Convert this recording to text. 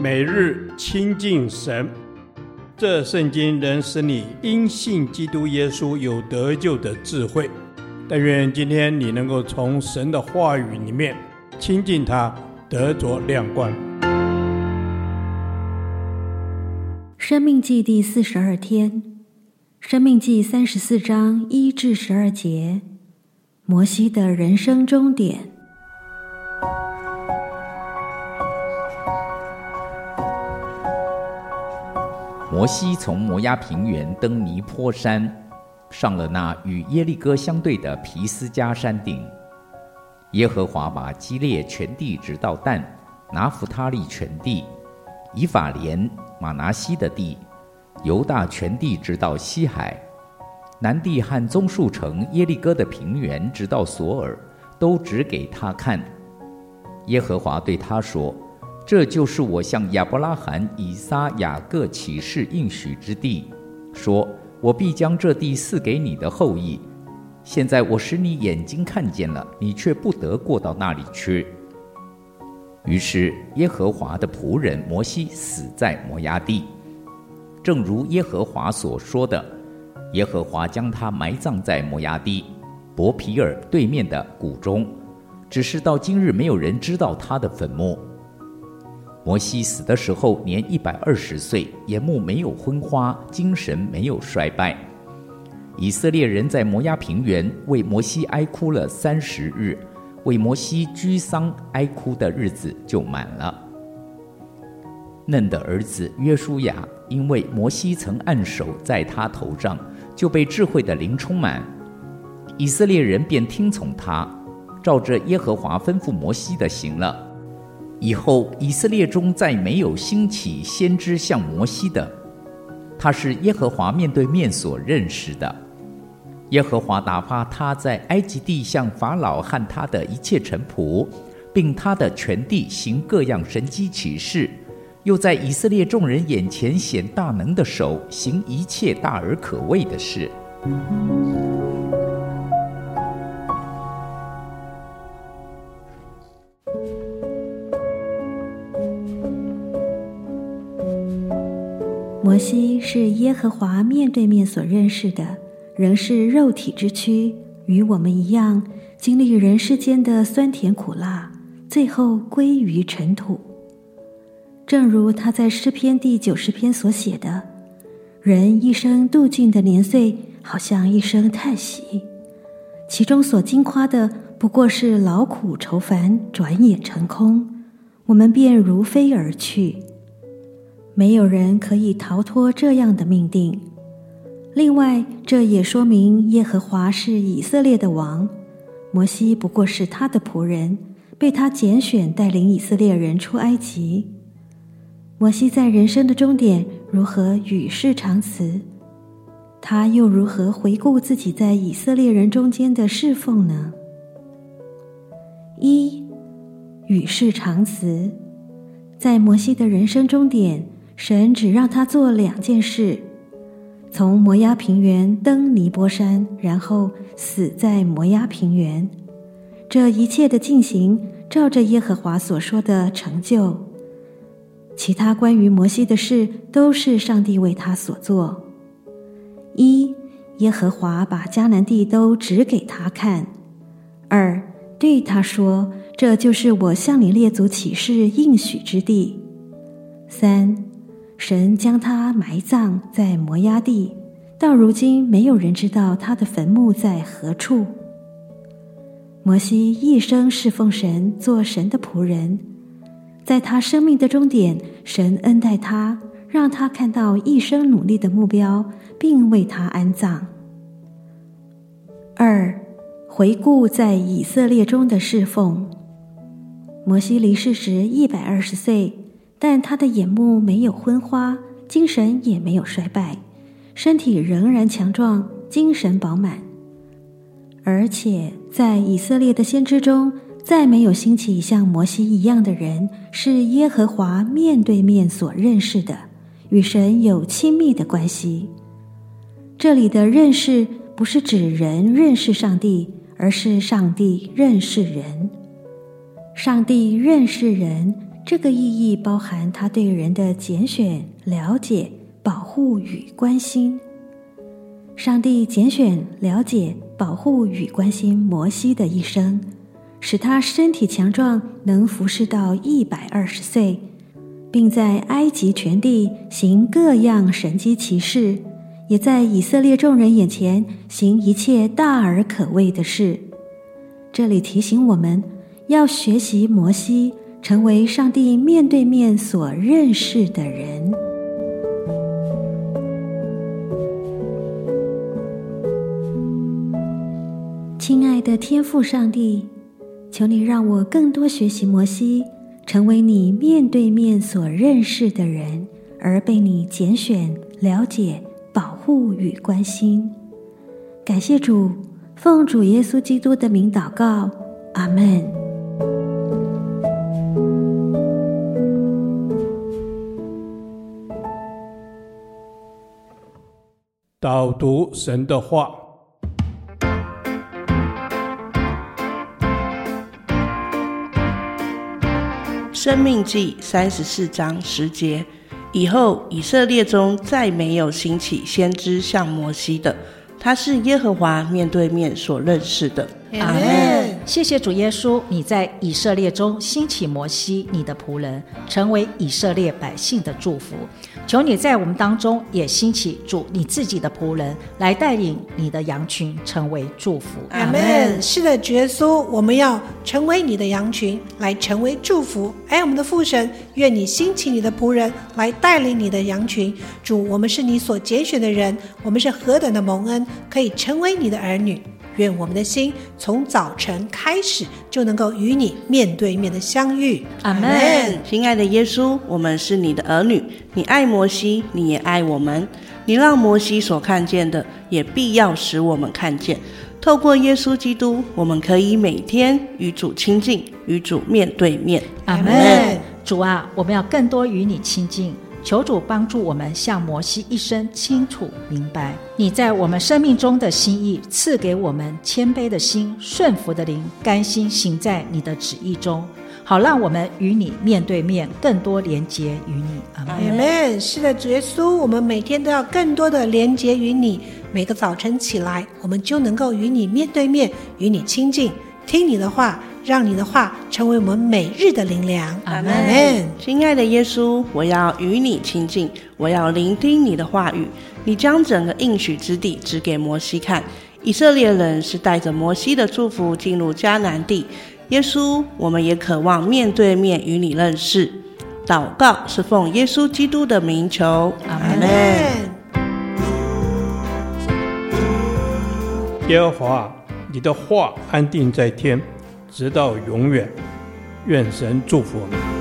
每日亲近神，这圣经能使你因信基督耶稣有得救的智慧。但愿今天你能够从神的话语里面亲近他，得着亮光。生命记第四十二天，生命记三十四章一至十二节，摩西的人生终点。摩西从摩押平原登尼坡山，上了那与耶利哥相对的皮斯加山顶。耶和华把基列全地直到但，拿弗他利全地，以法莲、马拿西的地，犹大全地直到西海，南地和棕树城耶利哥的平原直到索尔，都指给他看。耶和华对他说。这就是我向亚伯拉罕、以撒、雅各起誓应许之地，说：我必将这地赐给你的后裔。现在我使你眼睛看见了，你却不得过到那里去。于是耶和华的仆人摩西死在摩押地，正如耶和华所说的，耶和华将他埋葬在摩押地伯皮尔对面的谷中，只是到今日没有人知道他的坟墓。摩西死的时候年一百二十岁，眼目没有昏花，精神没有衰败。以色列人在摩押平原为摩西哀哭了三十日，为摩西居丧哀哭的日子就满了。嫩的儿子约书亚，因为摩西曾按手在他头上，就被智慧的灵充满，以色列人便听从他，照着耶和华吩咐摩西的行了。以后，以色列中再没有兴起先知像摩西的，他是耶和华面对面所认识的。耶和华打发他在埃及地向法老和他的一切臣仆，并他的全地行各样神迹奇事，又在以色列众人眼前显大能的手，行一切大而可畏的事。摩西是耶和华面对面所认识的，仍是肉体之躯，与我们一样，经历人世间的酸甜苦辣，最后归于尘土。正如他在诗篇第九十篇所写的：“人一生度尽的年岁，好像一声叹息，其中所惊夸的不过是劳苦愁烦，转眼成空，我们便如飞而去。”没有人可以逃脱这样的命定。另外，这也说明耶和华是以色列的王，摩西不过是他的仆人，被他拣选带领以色列人出埃及。摩西在人生的终点如何与世长辞？他又如何回顾自己在以色列人中间的侍奉呢？一，与世长辞，在摩西的人生终点。神只让他做两件事：从摩押平原登尼波山，然后死在摩押平原。这一切的进行，照着耶和华所说的成就。其他关于摩西的事，都是上帝为他所做。一，耶和华把迦南地都指给他看；二，对他说：“这就是我向你列祖起誓应许之地。”三。神将他埋葬在摩押地，到如今没有人知道他的坟墓在何处。摩西一生侍奉神，做神的仆人，在他生命的终点，神恩待他，让他看到一生努力的目标，并为他安葬。二，回顾在以色列中的侍奉。摩西离世时一百二十岁。但他的眼目没有昏花，精神也没有衰败，身体仍然强壮，精神饱满。而且在以色列的先知中，再没有兴起像摩西一样的人，是耶和华面对面所认识的，与神有亲密的关系。这里的认识不是指人认识上帝，而是上帝认识人。上帝认识人，这个意义包含他对人的拣选、了解、保护与关心。上帝拣选、了解、保护与关心摩西的一生，使他身体强壮，能服侍到一百二十岁，并在埃及全地行各样神迹奇事，也在以色列众人眼前行一切大而可畏的事。这里提醒我们要学习摩西，成为上帝面对面所认识的人。亲爱的天父上帝，求你让我更多学习摩西，成为你面对面所认识的人，而被你拣选、了解、保护与关心。感谢主，奉主耶稣基督的名祷告，阿门。导读神的话。生命记三十四章十节，以后以色列中再没有兴起先知像摩西的，他是耶和华面对面所认识的。阿门。谢谢主耶稣，你在以色列中兴起摩西，你的仆人，成为以色列百姓的祝福。求你在我们当中也兴起主你自己的仆人，来带领你的羊群成为祝福。阿门。是的，主耶稣，我们要成为你的羊群，来成为祝福。哎，我们的父神，愿你兴起你的仆人，来带领你的羊群。主，我们是你所拣选的人，我们是何等的蒙恩，可以成为你的儿女。愿我们的心从早晨开始就能够与你面对面的相遇。阿门。亲爱的耶稣，我们是你的儿女，你爱摩西，你也爱我们。你让摩西所看见的，也必要使我们看见。透过耶稣基督，我们可以每天与主亲近，与主面对面。阿门。主啊，我们要更多与你亲近。求主帮助我们，像摩西一生清楚明白你在我们生命中的心意，赐给我们谦卑的心、顺服的灵，甘心行在你的旨意中，好让我们与你面对面，更多连结与你。阿门。是的，主耶稣，我们每天都要更多的连结与你。每个早晨起来，我们就能够与你面对面，与你亲近，听你的话。让你的话成为我们每日的灵粮。阿门。亲爱的耶稣，我要与你亲近，我要聆听你的话语。你将整个应许之地指给摩西看。以色列人是带着摩西的祝福进入迦南地。耶稣，我们也渴望面对面与你认识。祷告是奉耶稣基督的名求。阿门。耶和华，你的话安定在天。直到永远，愿神祝福我们。